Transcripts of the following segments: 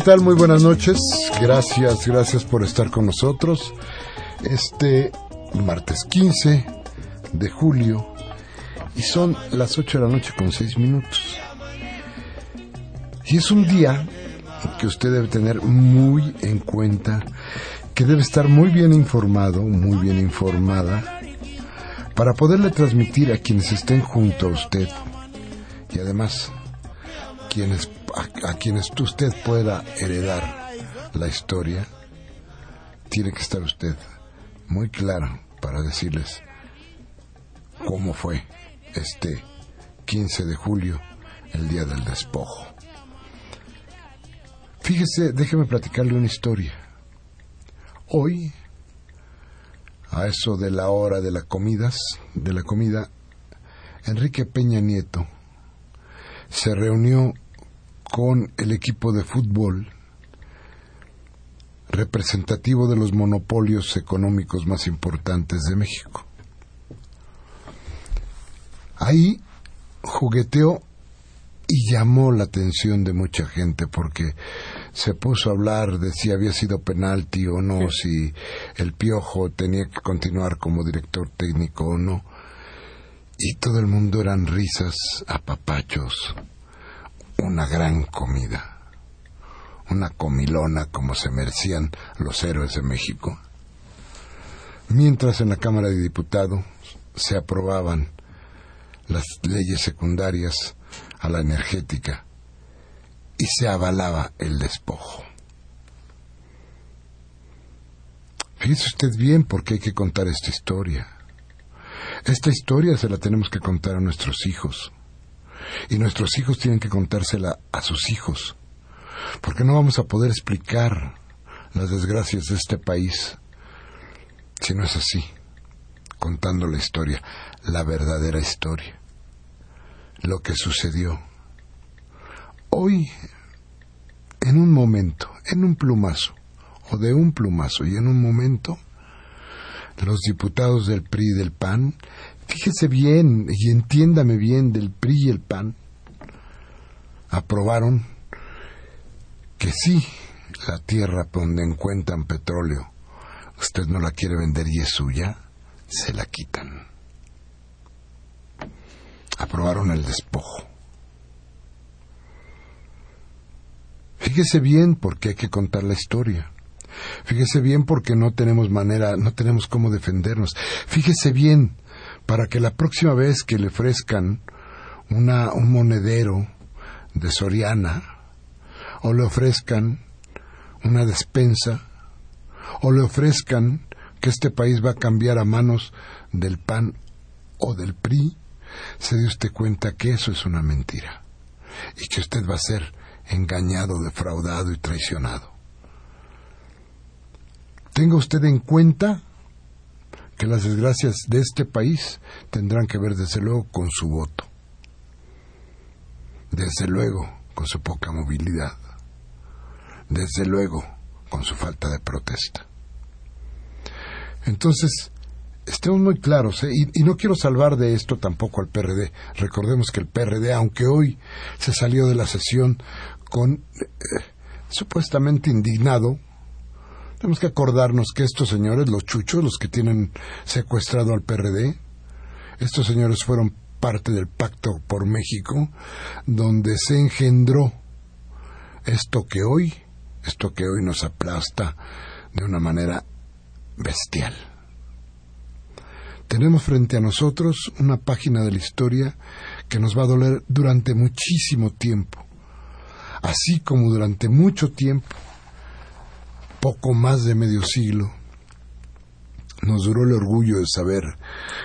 Tal? Muy buenas noches. Gracias, gracias por estar con nosotros. Este martes 15 de julio y son las 8 de la noche con 6 minutos. Y es un día que usted debe tener muy en cuenta, que debe estar muy bien informado, muy bien informada, para poderle transmitir a quienes estén junto a usted y además quienes a, quienes usted pueda heredar la historia, tiene que estar usted muy claro para decirles cómo fue este 15 de julio, el día del despojo. Fíjese, déjeme platicarle una historia. Hoy, a eso de la hora de la comidas, de la comida, Enrique Peña Nieto se reunió con el equipo de fútbol representativo de los monopolios económicos más importantes de México. Ahí jugueteó y llamó la atención de mucha gente porque se puso a hablar de si había sido penalti o no, si el piojo tenía que continuar como director técnico o no. Y todo el mundo eran risas, apapachos, una gran comida, una comilona como se merecían los héroes de México. Mientras en la Cámara de Diputados se aprobaban las leyes secundarias a la energética y se avalaba el despojo. Fíjese usted bien por qué hay que contar esta historia. Esta historia se la tenemos que contar a nuestros hijos. Y nuestros hijos tienen que contársela a sus hijos, porque no vamos a poder explicar las desgracias de este país si no es así, contando la historia, la verdadera historia, lo que sucedió. Hoy, en un momento, en un plumazo, o de un plumazo y en un momento, los diputados del PRI y del PAN fíjese bien y entiéndame bien del PRI y el PAN, aprobaron que sí, la tierra donde encuentran petróleo, usted no la quiere vender y es suya, se la quitan. Aprobaron el despojo. Fíjese bien porque hay que contar la historia. Fíjese bien porque no tenemos manera, no tenemos cómo defendernos. Fíjese bien para que la próxima vez que le ofrezcan una, un monedero de Soriana o le ofrezcan una despensa o le ofrezcan que este país va a cambiar a manos del PAN o del PRI, se dé usted cuenta que eso es una mentira y que usted va a ser engañado, defraudado y traicionado. Tenga usted en cuenta que las desgracias de este país tendrán que ver desde luego con su voto, desde luego con su poca movilidad, desde luego con su falta de protesta. Entonces, estemos muy claros, ¿eh? y, no quiero salvar de esto tampoco al PRD. Recordemos que el PRD, aunque hoy se salió de la sesión con eh, supuestamente indignado, tenemos que acordarnos que estos señores, los chuchos, los que tienen secuestrado al PRD, estos señores fueron parte del Pacto por México, donde se engendró esto que hoy, esto que hoy nos aplasta de una manera bestial. Tenemos frente a nosotros una página de la historia que nos va a doler durante muchísimo tiempo, así como durante mucho tiempo, poco más de medio siglo, nos duró el orgullo de saber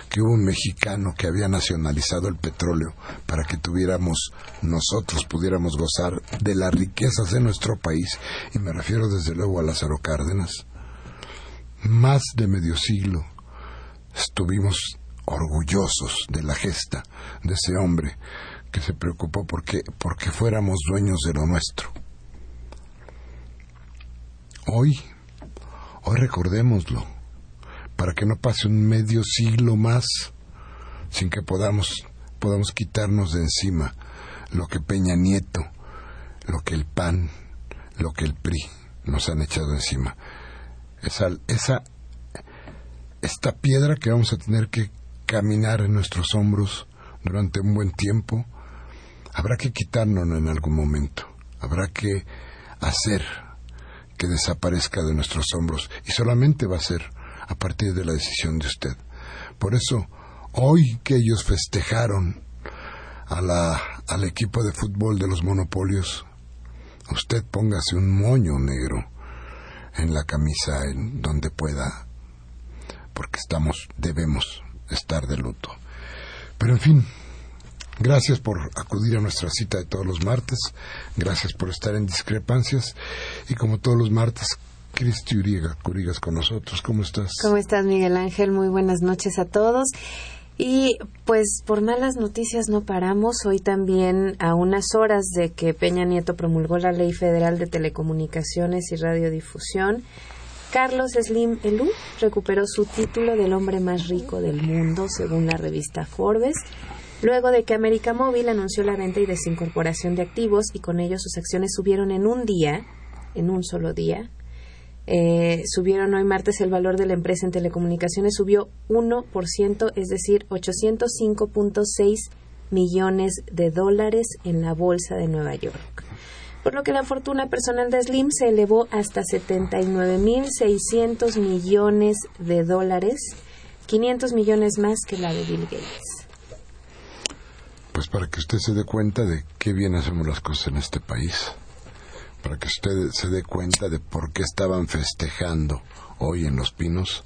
que hubo un mexicano que había nacionalizado el petróleo para que tuviéramos nosotros pudiéramos gozar de las riquezas de nuestro país y me refiero desde luego a Lázaro Cárdenas. Más de medio siglo estuvimos orgullosos de la gesta de ese hombre que se preocupó porque, porque fuéramos dueños de lo nuestro. Hoy, hoy recordémoslo, para que no pase un medio siglo más sin que podamos, podamos quitarnos de encima lo que Peña Nieto, lo que el PAN, lo que el PRI nos han echado encima. Esa, esa esta piedra que vamos a tener que caminar en nuestros hombros durante un buen tiempo, habrá que quitárnoslo en algún momento, habrá que hacer que desaparezca de nuestros hombros y solamente va a ser a partir de la decisión de usted. Por eso, hoy que ellos festejaron a la, al equipo de fútbol de los monopolios, usted póngase un moño negro en la camisa en donde pueda porque estamos, debemos estar de luto. Pero en fin, gracias por acudir a nuestra cita de todos los martes, gracias por estar en discrepancias y como todos los martes, Cristi Uriga, Curigas con nosotros. ¿Cómo estás? ¿Cómo estás, Miguel Ángel? Muy buenas noches a todos. Y pues por malas noticias no paramos. Hoy también, a unas horas de que Peña Nieto promulgó la Ley Federal de Telecomunicaciones y Radiodifusión, Carlos Slim Elú recuperó su título del hombre más rico del mundo, según la revista Forbes, luego de que América Móvil anunció la venta y desincorporación de activos y con ello sus acciones subieron en un día, en un solo día. Eh, subieron hoy martes el valor de la empresa en telecomunicaciones subió 1%, es decir, 805.6 millones de dólares en la bolsa de Nueva York por lo que la fortuna personal de Slim se elevó hasta 79.600 millones de dólares, 500 millones más que la de Bill Gates. Pues para que usted se dé cuenta de qué bien hacemos las cosas en este país, para que usted se dé cuenta de por qué estaban festejando hoy en Los Pinos,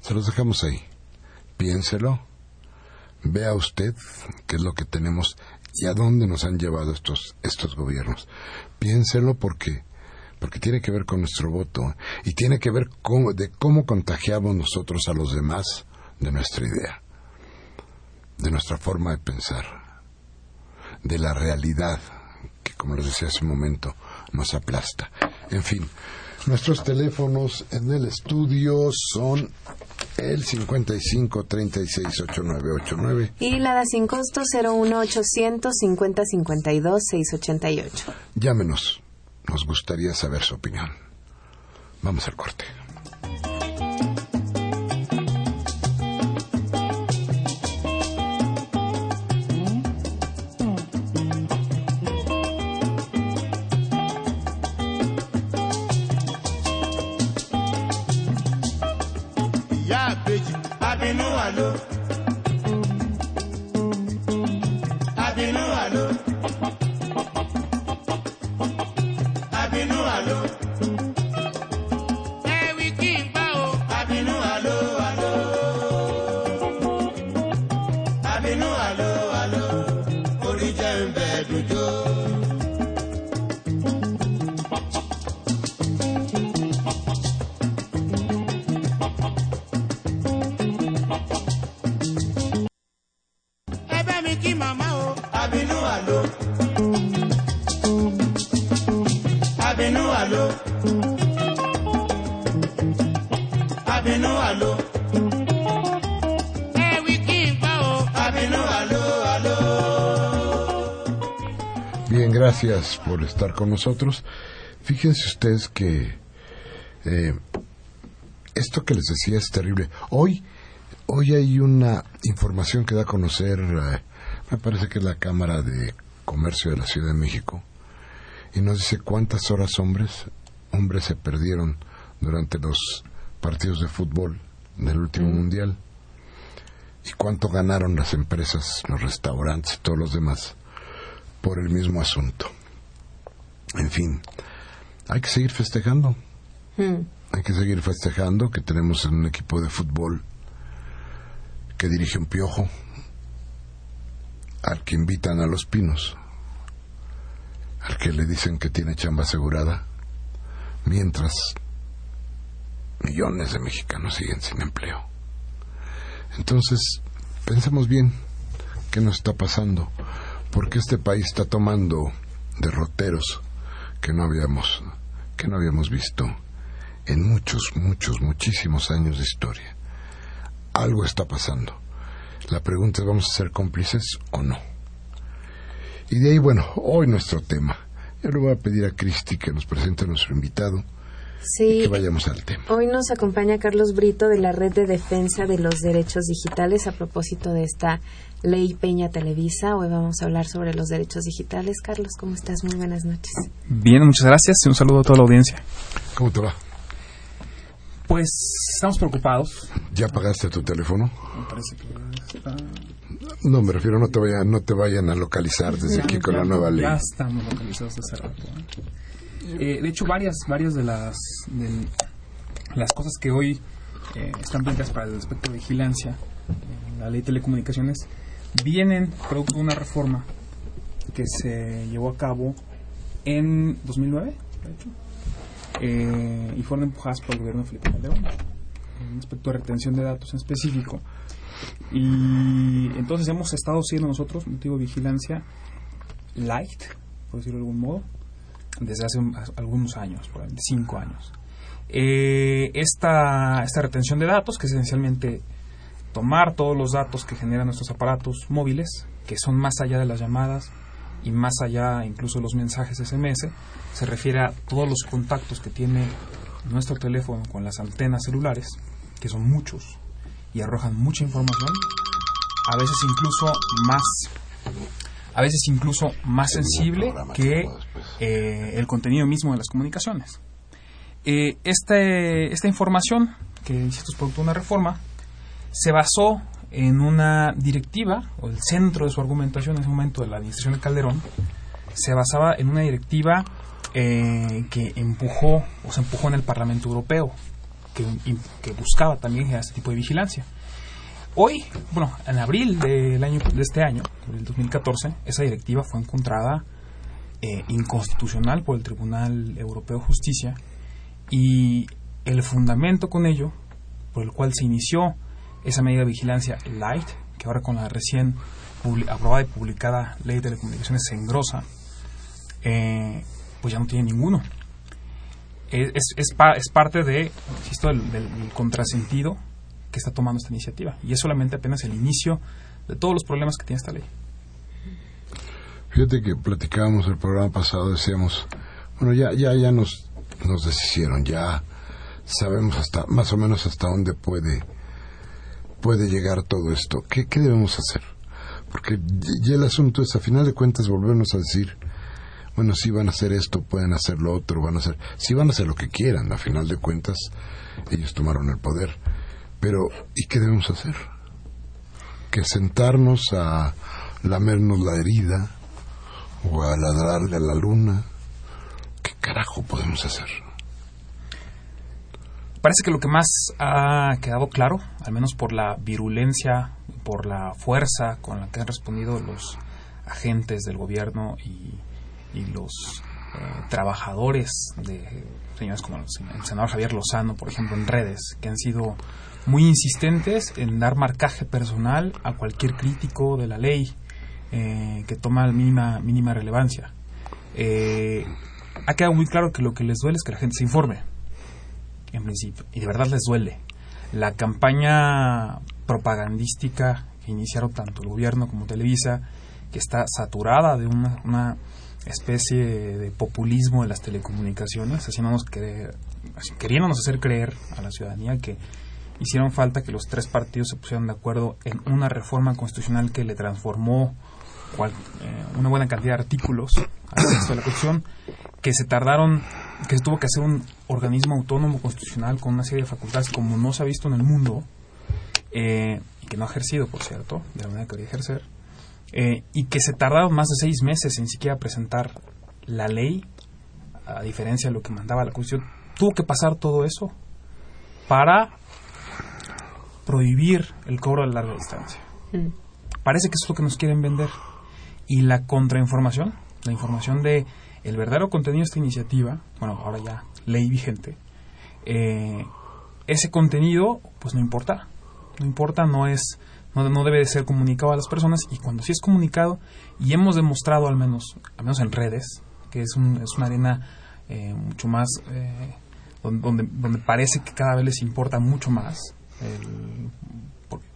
se los dejamos ahí. Piénselo, vea usted qué es lo que tenemos y a dónde nos han llevado estos, estos gobiernos. Piénselo porque, porque tiene que ver con nuestro voto y tiene que ver con, de cómo contagiamos nosotros a los demás de nuestra idea, de nuestra forma de pensar, de la realidad que, como les decía hace un momento, nos aplasta. En fin, nuestros teléfonos en el estudio son el 55 36 8989 y la da sin costo 01 800 50 52 688. Llámenos, nos gustaría saber su opinión. Vamos al corte. Gracias por estar con nosotros. Fíjense ustedes que eh, esto que les decía es terrible. Hoy, hoy hay una información que da a conocer, eh, me parece que es la Cámara de Comercio de la Ciudad de México, y nos dice cuántas horas hombres, hombres se perdieron durante los partidos de fútbol del último mundial y cuánto ganaron las empresas, los restaurantes y todos los demás por el mismo asunto. En fin, hay que seguir festejando. Hmm. Hay que seguir festejando que tenemos un equipo de fútbol que dirige un piojo al que invitan a los pinos, al que le dicen que tiene chamba asegurada, mientras millones de mexicanos siguen sin empleo. Entonces, pensemos bien qué nos está pasando, porque este país está tomando derroteros que no habíamos que no habíamos visto en muchos, muchos, muchísimos años de historia. Algo está pasando. La pregunta es, ¿vamos a ser cómplices o no? Y de ahí, bueno, hoy nuestro tema. Yo le voy a pedir a Cristi que nos presente a nuestro invitado Sí, y que vayamos al tema. hoy nos acompaña Carlos Brito de la Red de Defensa de los Derechos Digitales a propósito de esta ley Peña Televisa. Hoy vamos a hablar sobre los derechos digitales. Carlos, ¿cómo estás? Muy buenas noches. Bien, muchas gracias y un saludo a toda la audiencia. ¿Cómo te va? Pues estamos preocupados. ¿Ya pagaste tu teléfono? Me parece que está... No, me refiero, no te vayan, no te vayan a localizar desde aquí con la nueva ley. Ya estamos localizados hace rato. ¿eh? Eh, de hecho, varias, varias de las, de las cosas que hoy eh, están planteadas para el aspecto de vigilancia en la ley de telecomunicaciones vienen producto de una reforma que se llevó a cabo en 2009, de hecho, eh, y fueron empujadas por el gobierno de Felipe Calderón, en aspecto de retención de datos en específico. Y entonces hemos estado siendo nosotros, motivo de vigilancia, light, por decirlo de algún modo, desde hace un- algunos años, probablemente cinco años. Eh, esta, esta retención de datos, que es esencialmente tomar todos los datos que generan nuestros aparatos móviles, que son más allá de las llamadas y más allá incluso de los mensajes SMS, se refiere a todos los contactos que tiene nuestro teléfono con las antenas celulares, que son muchos y arrojan mucha información, a veces incluso más a veces incluso más sensible que eh, el contenido mismo de las comunicaciones. Eh, este- esta información, que insisto es producto de una reforma, se basó en una directiva, o el centro de su argumentación en ese momento de la administración de Calderón, se basaba en una directiva eh, que empujó, o se empujó en el Parlamento Europeo, que, que buscaba también este tipo de vigilancia. Hoy, bueno, en abril del año, de este año, del 2014, esa directiva fue encontrada eh, inconstitucional por el Tribunal Europeo de Justicia y el fundamento con ello, por el cual se inició esa medida de vigilancia light, que ahora con la recién aprobada y publicada ley de telecomunicaciones se engrosa, eh, pues ya no tiene ninguno. Es, es, pa- es parte de, insisto, del- del contrasentido que está tomando esta iniciativa. Y es solamente apenas el inicio de todos los problemas que tiene esta ley. Fíjate que platicábamos el programa pasado, decíamos, bueno, ya, ya, ya nos, nos deshicieron, ya sabemos hasta, más o menos hasta dónde puede, puede llegar todo esto. ¿Qué, qué debemos hacer? Porque ya el asunto es, a final de cuentas, volvernos a decir, bueno, si van a hacer esto, pueden hacer lo otro, van a hacer, si van a hacer lo que quieran, a final de cuentas, ellos tomaron el poder. Pero, ¿y qué debemos hacer? Que sentarnos a lamernos la herida, o a ladrarle a la luna. ¿Qué carajo podemos hacer? Parece que lo que más ha quedado claro, al menos por la virulencia, por la fuerza con la que han respondido los agentes del gobierno y, y los eh, trabajadores de señores como el sen- el senador Javier Lozano, por ejemplo, en redes, que han sido muy insistentes en dar marcaje personal a cualquier crítico de la ley eh, que toma mínima, mínima relevancia. Eh, ha quedado muy claro que lo que les duele es que la gente se informe en principio, y de verdad les duele. La campaña propagandística que iniciaron tanto el gobierno como Televisa, que está saturada de una, una especie de populismo de las telecomunicaciones, haciéndonos creer, queriéndonos hacer creer a la ciudadanía que hicieron falta que los tres partidos se pusieran de acuerdo en una reforma constitucional que le transformó eh, una buena cantidad de artículos al texto de la Constitución, que se tardaron, que se tuvo que hacer un organismo autónomo constitucional con una serie de facultades como no se ha visto en el mundo, eh, y que no ha ejercido, por cierto, de la manera que quería ejercer, eh, y que se tardaron más de seis meses en siquiera presentar la ley, a diferencia de lo que mandaba la Constitución. Tuvo que pasar todo eso para prohibir el cobro de larga distancia. Mm. Parece que eso es lo que nos quieren vender. Y la contrainformación, la información de el verdadero contenido de esta iniciativa, bueno, ahora ya ley vigente, eh, ese contenido, pues no importa. No importa, no es, no, no, debe de ser comunicado a las personas y cuando sí es comunicado, y hemos demostrado al menos, al menos en redes, que es, un, es una arena eh, mucho más, eh, donde, donde parece que cada vez les importa mucho más, porque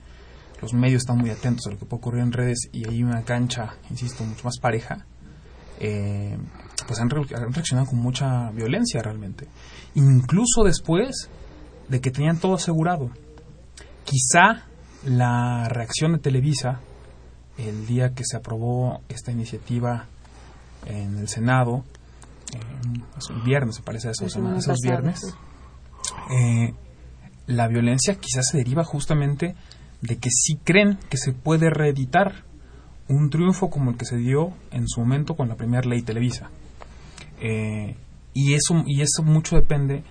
los medios están muy atentos a lo que puede ocurrir en redes y hay una cancha, insisto, mucho más pareja, eh, pues han, reaccionado con mucha violencia realmente. Incluso después de que tenían todo asegurado. Quizá la reacción de Televisa el día que se aprobó esta iniciativa en el Senado, eh, viernes, se parece a eso, esos viernes, eh, la violencia quizás se deriva justamente de que sí creen que se puede reeditar un triunfo como el que se dio en su momento con la primera ley Televisa. Eh, y, eso, y eso mucho depende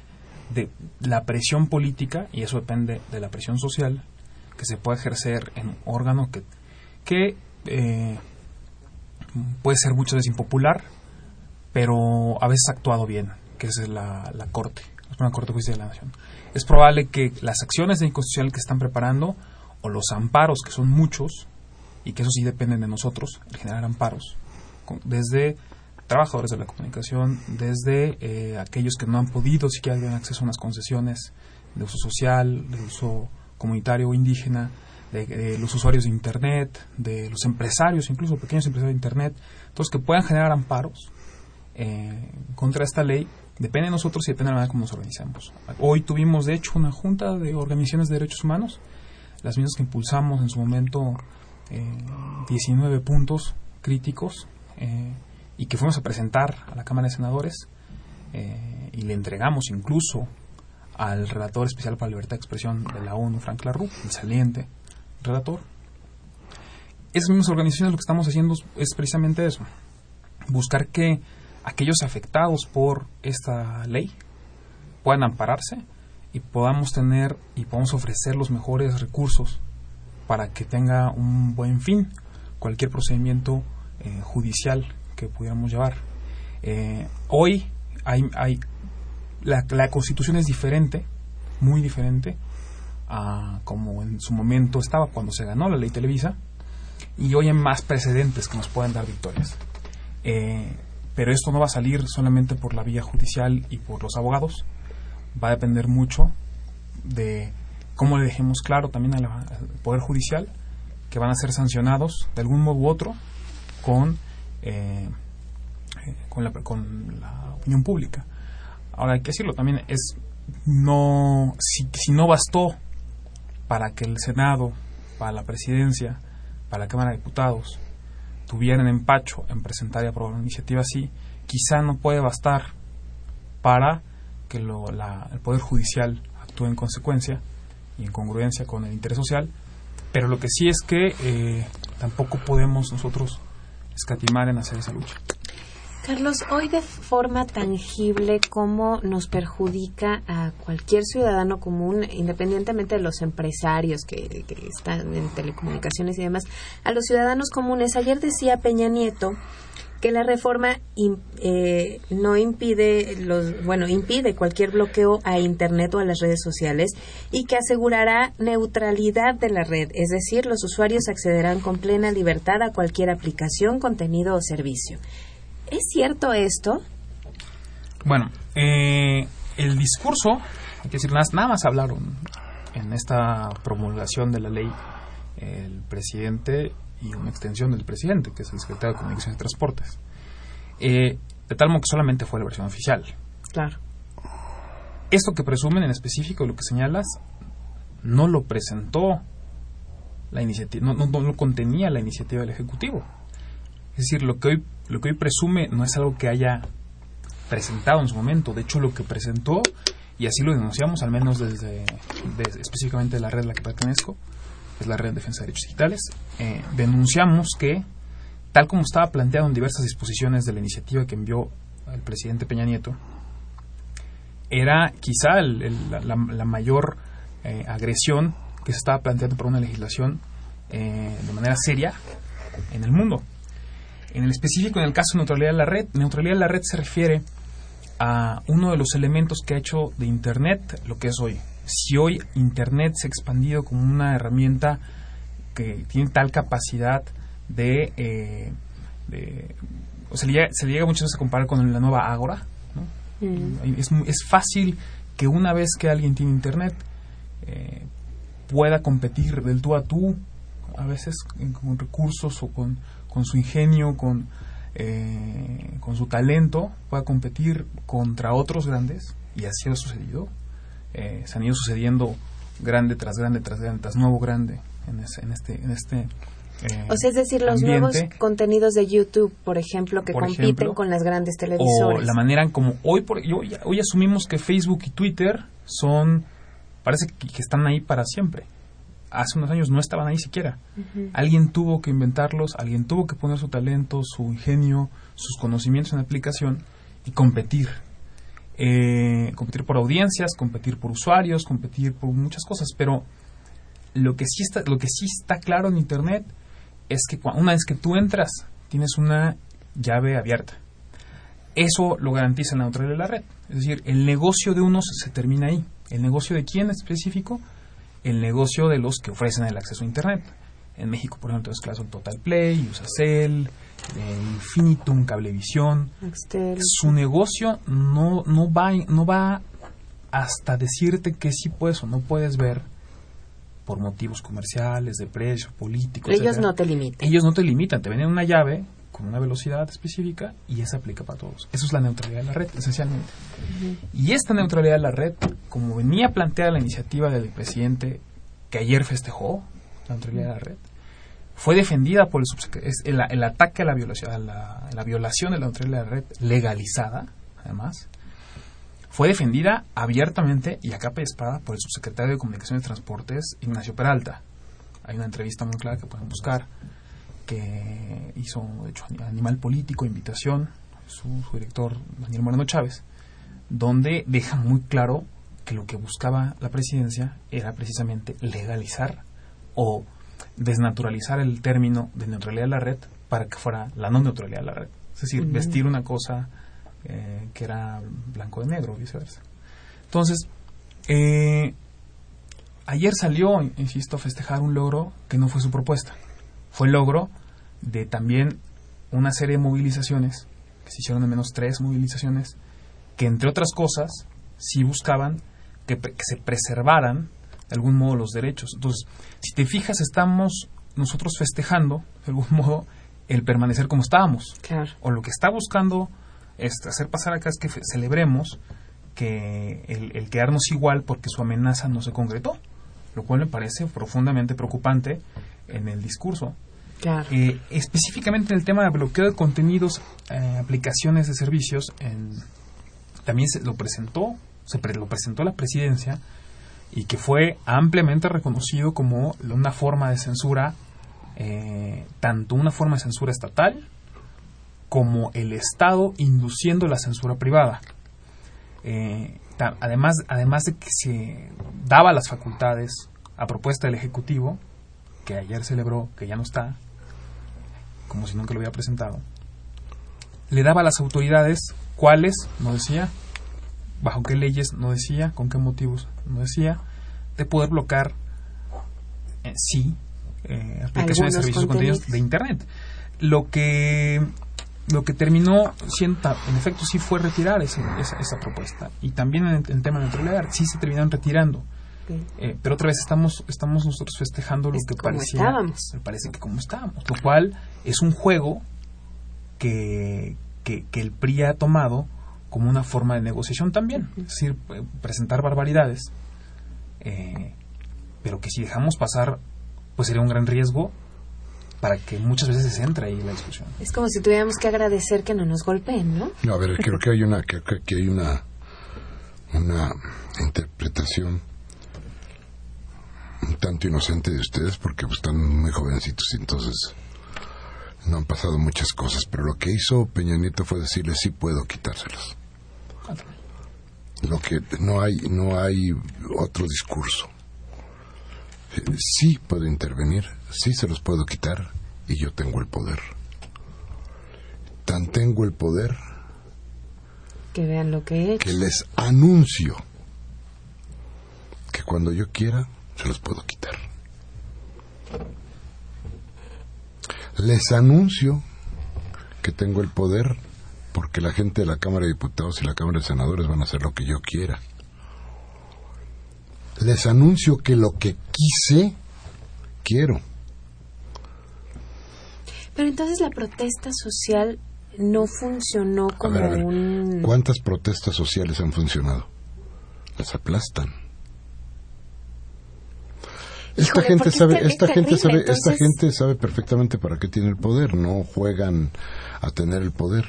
de la presión política y eso depende de la presión social que se puede ejercer en un órgano que, que eh, puede ser muchas veces impopular, pero a veces ha actuado bien, que es la, la Corte, la Corte de Justicia de la Nación. Es probable que las acciones de inconstitucional que están preparando o los amparos, que son muchos, y que eso sí dependen de nosotros, generar amparos, desde trabajadores de la comunicación, desde eh, aquellos que no han podido siquiera tener acceso a unas concesiones de uso social, de uso comunitario indígena, de, los usuarios de Internet, de los empresarios, incluso pequeños empresarios de Internet, entonces que puedan generar amparos eh, contra esta ley Depende de nosotros y depende de la manera como nos organizamos. Hoy tuvimos, de hecho, una junta de organizaciones de derechos humanos, las mismas que impulsamos en su momento eh, 19 puntos críticos eh, y que fuimos a presentar a la Cámara de Senadores eh, y le entregamos incluso al relator especial para la libertad de expresión de la ONU, Frank LaRue, el saliente relator. Esas mismas organizaciones lo que estamos haciendo es precisamente eso, buscar que aquellos afectados por esta ley puedan ampararse y podamos tener y podamos ofrecer los mejores recursos para que tenga un buen fin cualquier procedimiento eh, judicial que pudiéramos llevar. Eh, hoy hay, hay la, la, constitución es diferente, muy diferente a como en su momento estaba cuando se ganó la ley Televisa y hoy hay más precedentes que nos pueden dar victorias. Eh, pero esto no va a salir solamente por la vía judicial y por los abogados. Va a depender mucho de cómo le dejemos claro también al Poder Judicial que van a ser sancionados de algún modo u otro con, eh, con, la, con la opinión pública. Ahora hay que decirlo también, es no si, no bastó para que el Senado, para la presidencia, para la Cámara de Diputados tuvieran empacho en presentar y aprobar una iniciativa así, quizá no puede bastar para que lo, el Poder Judicial actúe en consecuencia y en congruencia con el interés social, pero lo que sí es que eh, tampoco podemos nosotros escatimar en hacer esa lucha. Carlos, hoy de forma tangible, ¿cómo nos perjudica a cualquier ciudadano común, independientemente de los empresarios que, están en telecomunicaciones y demás, a los ciudadanos comunes? Ayer decía Peña Nieto que la reforma eh, no impide los bueno impide cualquier bloqueo a internet o a las redes sociales y que asegurará neutralidad de la red es decir los usuarios accederán con plena libertad a cualquier aplicación contenido o servicio ¿Es cierto esto? Bueno, eh, el discurso, hay que decir, nada, más hablaron en esta promulgación de la ley el presidente y una extensión del presidente, que es el secretario de Comunicaciones y Transportes. Eh, de tal modo que solamente fue la versión oficial. Claro. Esto que presumen en específico, lo que señalas, no lo presentó la iniciativa, no, no, lo contenía la iniciativa del Ejecutivo. Es decir, lo que hoy, lo que hoy presume no es algo que haya presentado en su momento. De hecho, lo que presentó, y así lo denunciamos, al menos desde, específicamente la red a la que pertenezco, es la Red de Defensa de Derechos Digitales, eh, denunciamos que, tal como estaba planteado en diversas disposiciones de la iniciativa que envió el presidente Peña Nieto, era quizá la, mayor eh, agresión que se estaba planteando por una legislación eh, de manera seria en el mundo. En el específico, en el caso de neutralidad de la red, neutralidad de la red se refiere a uno de los elementos que ha hecho de Internet lo que es hoy. Si hoy Internet se ha expandido como una herramienta que tiene tal capacidad de... Eh, o se le, llega, muchas veces a comparar con la nueva Ágora. Mm. Es, es, fácil que una vez que alguien tiene Internet eh, pueda competir del tú a tú, a veces con recursos o con, con su ingenio, con eh, con su talento pueda competir contra otros grandes, y así ha sucedido. Eh, se han ido sucediendo grande tras grande tras grande tras nuevo grande en, en este en este eh, o sea, es decir, los nuevos contenidos de YouTube, por ejemplo, que compiten con las grandes televisores. O la manera en como hoy, por, hoy, hoy asumimos que Facebook y Twitter son, parece que están ahí para siempre hace unos años no estaban ahí siquiera. Alguien tuvo que inventarlos, alguien tuvo que poner su talento, su ingenio, sus conocimientos en aplicación y competir. Eh, competir por audiencias, competir por usuarios, competir por muchas cosas, pero lo que sí está, lo que sí está claro en Internet es que una vez que tú entras, tienes una llave abierta. Eso lo garantiza la neutralidad de la red. Es decir, el negocio de unos se termina ahí. ¿El negocio de quién específico? El negocio de los que ofrecen el acceso a Internet. En México, por ejemplo, es caso Total Play, Usacell, eh, Infinitum, Cablevisión. Su negocio no, no, va, no va hasta decirte que sí puedes o no puedes ver por motivos comerciales, de precio, políticos. Ellos no te limitan. Ellos no te limitan, te venden una llave con una velocidad específica y esa aplica para todos. Eso es la neutralidad de la red, esencialmente. Y esta neutralidad de la red, como venía planteada la iniciativa del presidente que ayer festejó, la neutralidad de la red, fue defendida por el subsecretario. El, el, ataque a la, violación, a la, violación de la neutralidad de la red, legalizada, además, fue defendida abiertamente y a capa y espada por el subsecretario de Comunicaciones y Transportes, Ignacio Peralta. Hay una entrevista muy clara que pueden buscar que hizo, de hecho, Animal Político, Invitación, su, director Daniel Moreno Chávez, donde deja muy claro que lo que buscaba la presidencia era precisamente legalizar o desnaturalizar el término de neutralidad de la red para que fuera la no neutralidad de la red. Es decir, vestir una cosa eh, que era blanco de negro, viceversa. Entonces, eh, ayer salió, insisto, a festejar un logro que no fue su propuesta fue el logro de también una serie de movilizaciones, que se hicieron al menos tres movilizaciones, que entre otras cosas sí buscaban que, se preservaran de algún modo los derechos. Entonces, si te fijas, estamos nosotros festejando, de algún modo, el permanecer como estábamos. O lo que está buscando este, hacer pasar acá es que celebremos que el, el, quedarnos igual porque su amenaza no se concretó, lo cual me parece profundamente preocupante en el discurso. Eh, específicamente en el tema de bloqueo de contenidos, eh, aplicaciones de servicios, también se lo presentó, se lo presentó la presidencia y que fue ampliamente reconocido como una forma de censura, eh, tanto una forma de censura estatal como el Estado induciendo la censura privada. además, además de que se daba las facultades a propuesta del Ejecutivo, que ayer celebró, que ya no está, como si nunca lo hubiera presentado, le daba a las autoridades cuáles, no decía, bajo qué leyes, no decía, con qué motivos, no decía, de poder bloquear, eh, sí, eh, aplicaciones, servicios contenidos de Internet. Lo que lo que terminó siendo, en efecto, sí fue retirar esa, esa, propuesta. Y también en el, tema de neutralidad, sí se terminaron retirando. Eh, pero otra vez estamos, estamos nosotros festejando lo que parecía. Me parece que como estábamos. Lo cual es un juego que, que, que el PRI ha tomado como una forma de negociación también. Es decir, eh, presentar barbaridades, eh, pero que si dejamos pasar, pues sería un gran riesgo para que muchas veces se centre ahí la discusión. Es como si tuviéramos que agradecer que no nos golpeen, ¿no? No, a ver, creo que hay una, creo que hay una, una interpretación tanto inocente de ustedes porque pues, están muy jovencitos y entonces no han pasado muchas cosas, pero lo que hizo Peña Nieto fue decirle sí puedo quitárselos. Lo que no hay no hay otro discurso. Eh, Sí puedo intervenir, sí se los puedo quitar y yo tengo el poder. Tan tengo el poder Que vean lo que he hecho. que les anuncio que cuando yo quiera se los puedo quitar. Les anuncio que tengo el poder porque la gente de la Cámara de Diputados y la Cámara de Senadores van a hacer lo que yo quiera. Les anuncio que lo que quise, quiero. Pero entonces la protesta social no funcionó A como ver, a ver, un... ¿cuántas protestas sociales han funcionado? Las aplastan. Esta Híjole, gente sabe, esta es gente sabe, esta gente sabe perfectamente para qué tiene el poder, no juegan a tener el poder.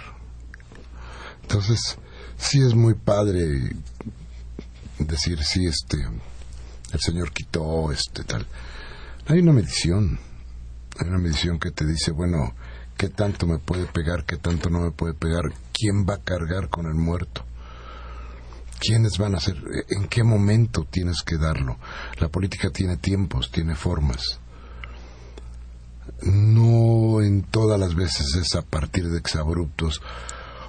Entonces, sí es muy padre decir sí este el señor quitó este tal. Hay una medición. Hay una medición que te dice, bueno, qué tanto me puede pegar, qué tanto no me puede pegar, quién va a cargar con el muerto. ¿Quiénes van a ser? ¿En qué momento tienes que darlo? La política tiene tiempos, tiene formas. No en todas las veces es a partir de exabruptos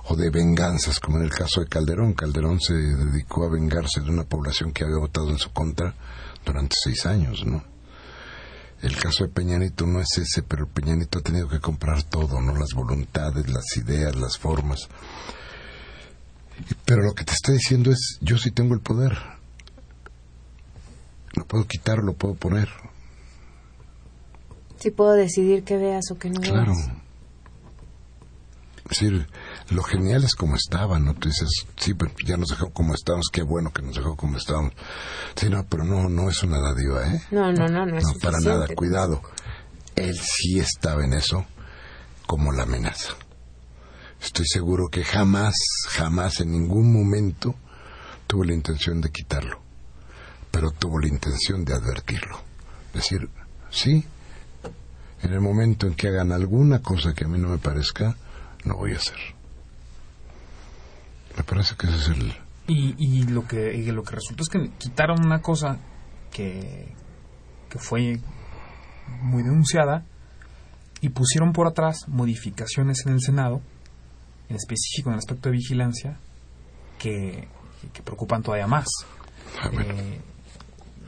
o de venganzas, como en el caso de Calderón. Calderón se dedicó a vengarse de una población que había votado en su contra durante seis años, ¿no? El caso de Peñanito no es ese, pero Peñanito ha tenido que comprar todo, ¿no? Las voluntades, las ideas, las formas. Pero lo que te está diciendo es, yo sí tengo el poder. Lo puedo quitar, lo puedo poner. Si puedo decidir que veas o que no Claro. veas. Es decir, lo genial es como estaban, ¿no? Tú dices, sí, pero ya nos dejó como estábamos, qué bueno que nos dejó como estábamos. Sí, no, pero no, no es una dádiva, ¿eh? No, no, no, no es No, para suficiente. nada, cuidado. Él sí estaba en eso como la amenaza. Estoy seguro que jamás, jamás en ningún momento tuvo la intención de quitarlo, pero tuvo la intención de advertirlo. Decir, sí, en el momento en que hagan alguna cosa que a mí no me parezca, lo voy a hacer. Me parece que ese es el... Y, y lo que lo que resultó es que quitaron una cosa que, que fue muy denunciada y pusieron por atrás modificaciones en el Senado, en específico en el aspecto de vigilancia, que, que preocupan todavía más. A ver, Eh,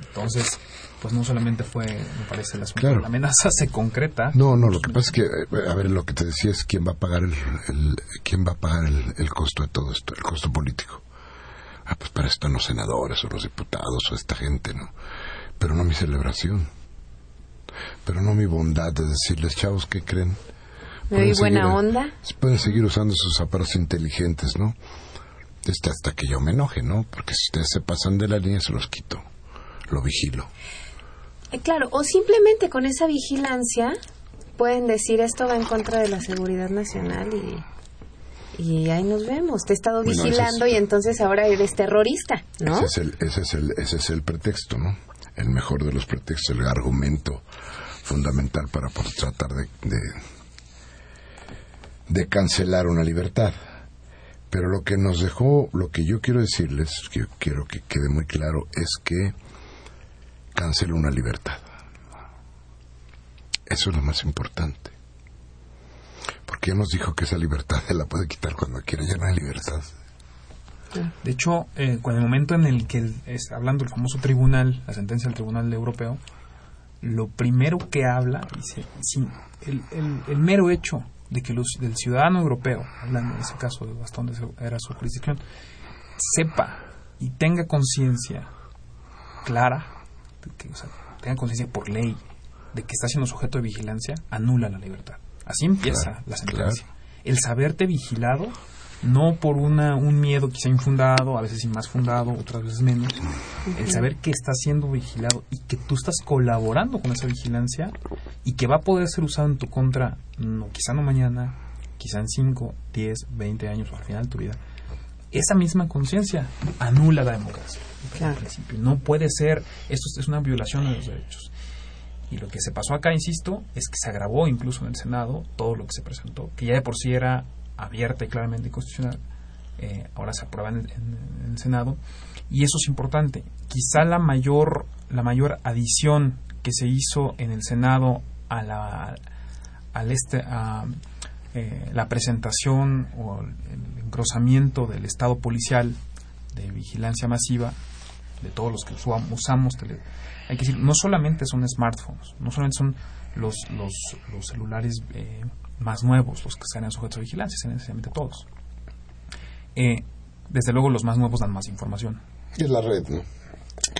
entonces, pues no solamente fue, me parece, el asunto Claro. de la amenaza se concreta. No, no, lo que pasa es que, eh, a ver, lo que te decía es quién va a pagar el, el- quién va a pagar el, el costo de todo esto, el costo político. Ah, pues para esto los senadores o los diputados o esta gente, ¿no? Pero no mi celebración. Pero no mi bondad de decirles, chavos, ¿qué creen? Me doy buena seguir- onda. Pueden seguir usando sus aparatos inteligentes, ¿no? Este, hasta que yo me enoje, ¿no? Porque si ustedes se pasan de la línea, se los quito. Lo vigilo. Eh, claro, o simplemente con esa vigilancia pueden decir esto va en contra de la seguridad nacional y, y ahí nos vemos. Te he estado Bueno, vigilando es- y entonces ahora eres terrorista, ¿no? Ese es el, ese es el, ese es el pretexto, ¿no? El mejor de los pretextos, el argumento fundamental para poder tratar de, de, de cancelar una libertad. Pero lo que nos dejó, lo que yo quiero decirles, que yo quiero que quede muy claro, es que cancela una libertad. Eso es lo más importante. Porque ya nos dijo que esa libertad se la puede quitar cuando quiera, ya no hay libertad. De hecho, eh, con el momento en el que, el- es, hablando del famoso tribunal, la sentencia del Tribunal Europeo, lo primero que habla, dice, el, el- el mero hecho de que los, del ciudadano europeo, hablando en ese caso de hasta donde era su jurisdicción, sepa y tenga conciencia clara, de que, o sea, tenga conciencia por ley de que está siendo sujeto de vigilancia, anula la libertad. Así empieza Claro, la sentencia. el saberte vigilado, no por una, un miedo quizá infundado, a veces más fundado, otras veces menos, el saber que estás siendo vigilado y que tú estás colaborando con esa vigilancia y que va a poder ser usado en tu contra, no, quizá no mañana, quizá en 5, 10, 20 años o al final de tu vida, esa misma conciencia anula la democracia. No puede ser, esto es una violación de los derechos. Y lo que se pasó acá, insisto, es que se agravó incluso en el Senado todo lo que se presentó, que ya de por sí era abierta y claramente inconstitucional, eh, ahora se aprueba en, el Senado, y eso es importante. Quizá la mayor, la mayor adición que se hizo en el Senado a la, al este, a, eh, la presentación o el engrosamiento del Estado policial de vigilancia masiva de todos los que usamos, hay que decir, no solamente son smartphones, no solamente son los, los, los celulares eh, más nuevos los que estarían sujetos a vigilancia, son necesariamente todos. Eh, desde luego los más nuevos dan más información. Y la red, ¿no?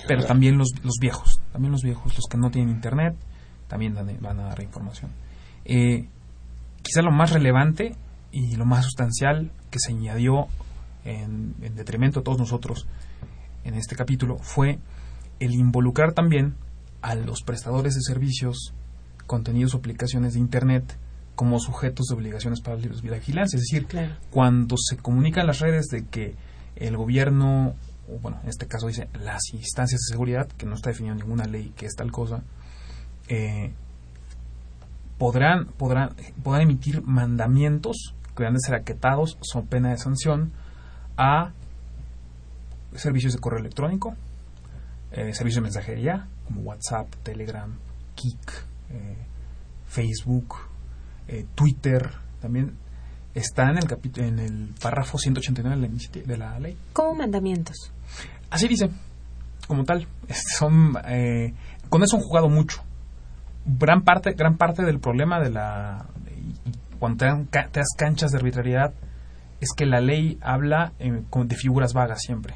Pero también los, los viejos, también los viejos, los que no tienen internet, también van a dar información. Eh, quizá lo más relevante y lo más sustancial que se añadió en, en detrimento de todos nosotros en este capítulo fue el involucrar también a los prestadores de servicios, contenidos o aplicaciones de Internet como sujetos de obligaciones para la vigilancia. Es decir, cuando se comunican las redes de que el gobierno, o bueno, en este caso dice las instancias de seguridad, que no está definido ninguna ley que es tal cosa, eh, podrán, podrán, podrán emitir mandamientos que han de ser aquetados, son pena de sanción, a servicios de correo electrónico, eh, servicios de mensajería como WhatsApp, Telegram, Kik, Facebook, eh, Twitter, también está en el capítulo en el párrafo 189 de la, de la ley. ¿Cómo mandamientos? Así dice, como tal. Son con eso han jugado mucho. Gran parte, gran parte del problema de la cuando te dan, te das canchas de arbitrariedad es que la ley habla de figuras vagas siempre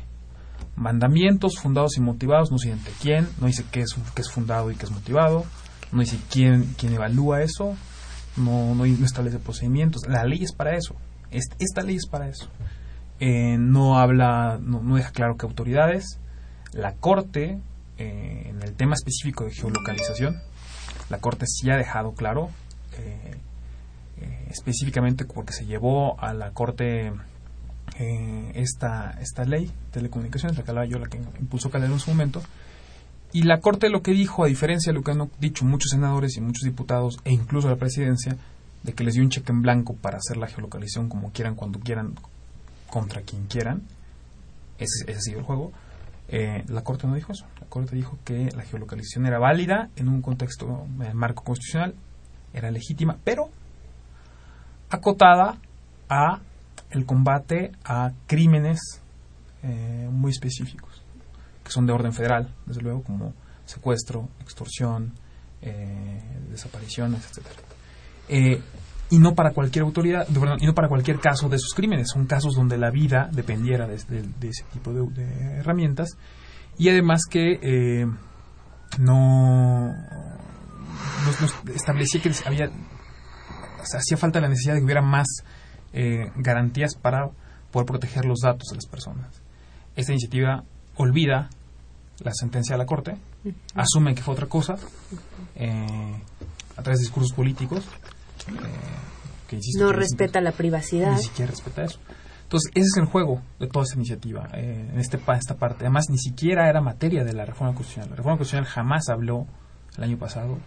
mandamientos fundados y motivados, no dice quién, no dice qué es, qué es fundado y qué es motivado, no dice quién, quién evalúa eso, no, no, establece procedimientos. La ley es para eso, esta ley es para eso. Eh, no habla, no, deja claro qué autoridades. La Corte, eh, en el tema específico de geolocalización, la Corte sí ha dejado claro, eh, específicamente porque se llevó a la Corte eh, esta, esta ley de telecomunicaciones, la que yo, la que impulsó Calderón en su momento. Y la Corte lo que dijo, a diferencia de lo que han dicho muchos senadores y muchos diputados, e incluso la presidencia, de que les dio un cheque en blanco para hacer la geolocalización como quieran, cuando quieran, contra quien quieran, ese, ese ha sido el juego, eh, la Corte no dijo eso. La Corte dijo que la geolocalización era válida en un contexto, el marco constitucional, era legítima, pero acotada a el combate a crímenes eh, muy específicos, que son de orden federal, desde luego, como secuestro, extorsión, eh, desapariciones, etcétera. Eh, y no para cualquier autoridad, y no para cualquier caso de esos crímenes, son casos donde la vida dependiera de, ese tipo de, herramientas, y además que no, establecía que había, hacía falta la necesidad de que hubiera más eh, garantías para poder proteger los datos de las personas. Esta iniciativa olvida la sentencia de la Corte, asume que fue otra cosa, eh, a través de discursos políticos. Eh, no respeta la privacidad. Ni siquiera respeta eso. Entonces, ese es el juego de toda esta iniciativa, en este, esta parte. Además, ni siquiera era materia de la reforma constitucional. La reforma constitucional jamás habló, el año pasado,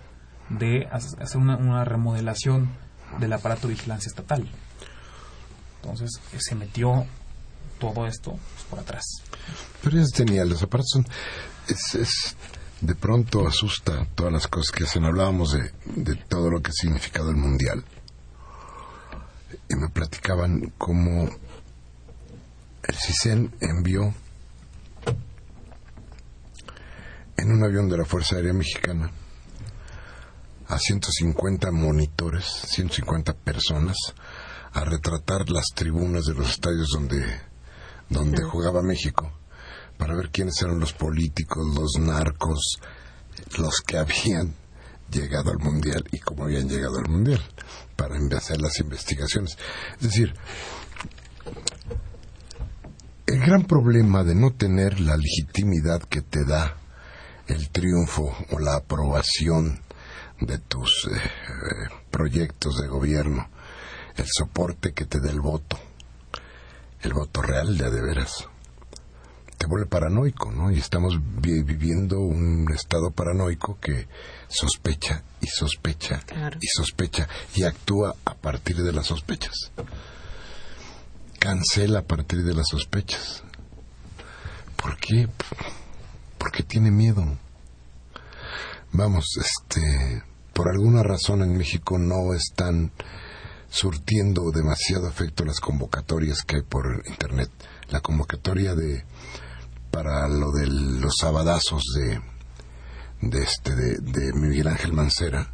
de hacer una, una remodelación del aparato de vigilancia estatal. Entonces eh, se metió todo esto pues, por atrás. Pero es genial, los son... Es, de pronto asusta todas las cosas que hacen. Hablábamos de, de todo lo que ha significado el Mundial. Y me platicaban cómo el CISEN envió en un avión de la Fuerza Aérea Mexicana a 150 monitores, 150 personas, a retratar las tribunas de los estadios donde, donde jugaba México, para ver quiénes eran los políticos, los narcos, los que habían llegado al Mundial y cómo habían llegado al Mundial para hacer las investigaciones. Es decir, el gran problema de no tener la legitimidad que te da el triunfo o la aprobación de tus eh, proyectos de gobierno, el soporte que te da el voto, el voto real de de veras, te vuelve paranoico, ¿no? Y estamos viviendo un estado paranoico que sospecha y sospecha y sospecha y actúa a partir de las sospechas. Cancela a partir de las sospechas. ¿Por qué? Porque tiene miedo. Vamos, este, por alguna razón en México no están surtiendo demasiado efecto las convocatorias que hay por internet. La convocatoria de para lo de los sabadazos de de este de, Miguel Ángel Mancera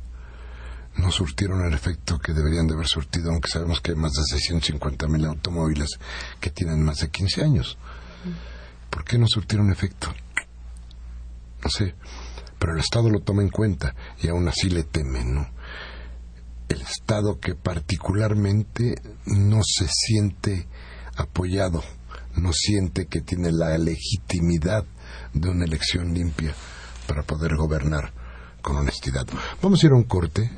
no surtieron el efecto que deberían de haber surtido, aunque sabemos que hay más de 650 mil automóviles que tienen más de 15 años. ¿Por qué no surtieron efecto? No sé, pero el Estado lo toma en cuenta y aún así le teme, ¿no? El Estado que particularmente no se siente apoyado, no siente que tiene la legitimidad de una elección limpia para poder gobernar con honestidad. Vamos a ir a un corte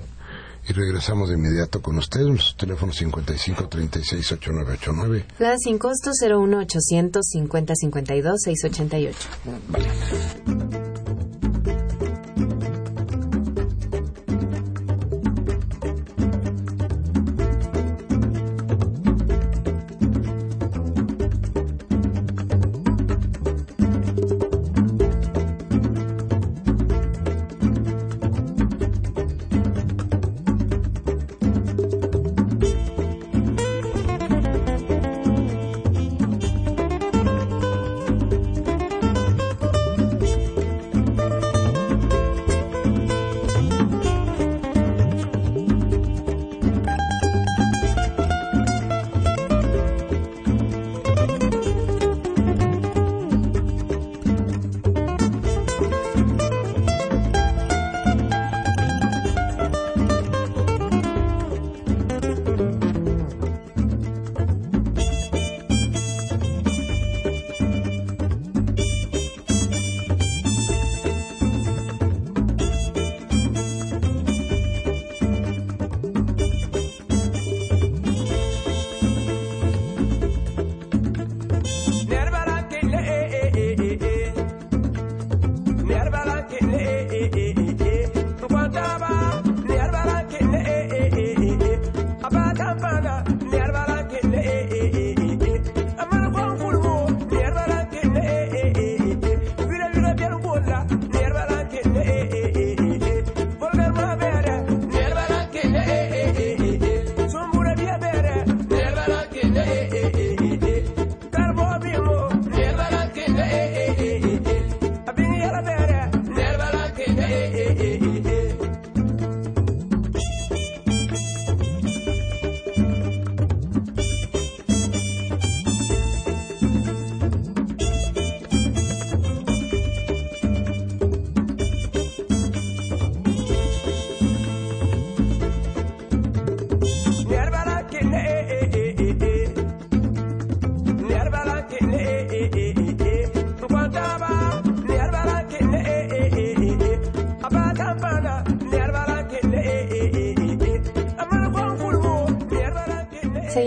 y regresamos de inmediato con ustedes. Los teléfonos 55 36 8989. La sin costo 01 800 50 52 688. Vale.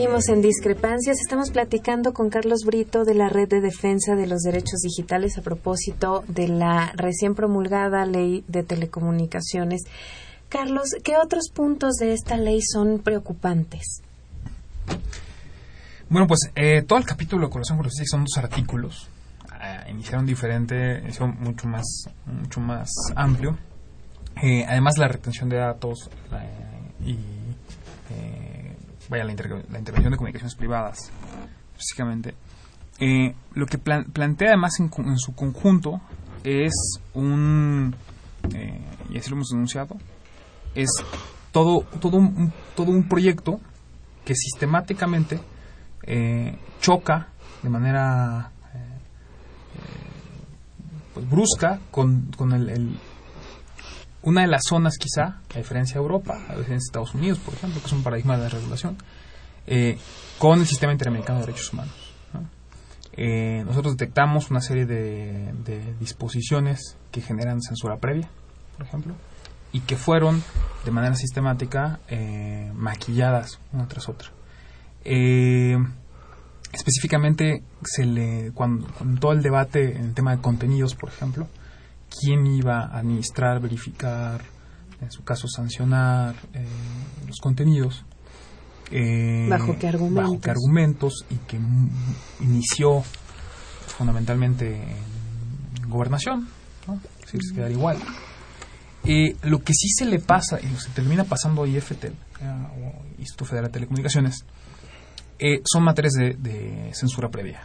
En discrepancias. Estamos platicando con Carlos Brito de la Red de Defensa de los Derechos Digitales a propósito de la recién promulgada Ley de Telecomunicaciones. Carlos, ¿qué otros puntos de esta ley son preocupantes? Bueno, pues eh, todo el capítulo de Corazón con son dos artículos. Eh, iniciaron diferente, iniciaron mucho más, mucho más amplio. Eh, además, la retención de datos y vaya, la, intervención de comunicaciones privadas, básicamente, eh, lo que plantea además en, su conjunto es un, eh, y así lo hemos denunciado, es todo, todo, un, todo un proyecto que sistemáticamente eh, choca de manera pues, brusca con, con el, una de las zonas quizá, a diferencia de Europa, a diferencia de Estados Unidos, por ejemplo, que es un paradigma de regulación, eh, con el sistema interamericano de derechos humanos. Eh, nosotros detectamos una serie de, disposiciones que generan censura previa, por ejemplo, y que fueron de manera sistemática eh, maquilladas una tras otra. específicamente, se le, cuando, todo el debate en el tema de contenidos, por ejemplo, quién iba a administrar, verificar, en su caso sancionar los contenidos, eh, ¿Bajo qué argumentos? argumentos y que inició fundamentalmente en gobernación, ¿no? Si les quedar igual. Eh, lo que sí se le pasa, y se termina pasando a IFTEL, o Instituto Federal de Telecomunicaciones, eh, son materias de, censura previa.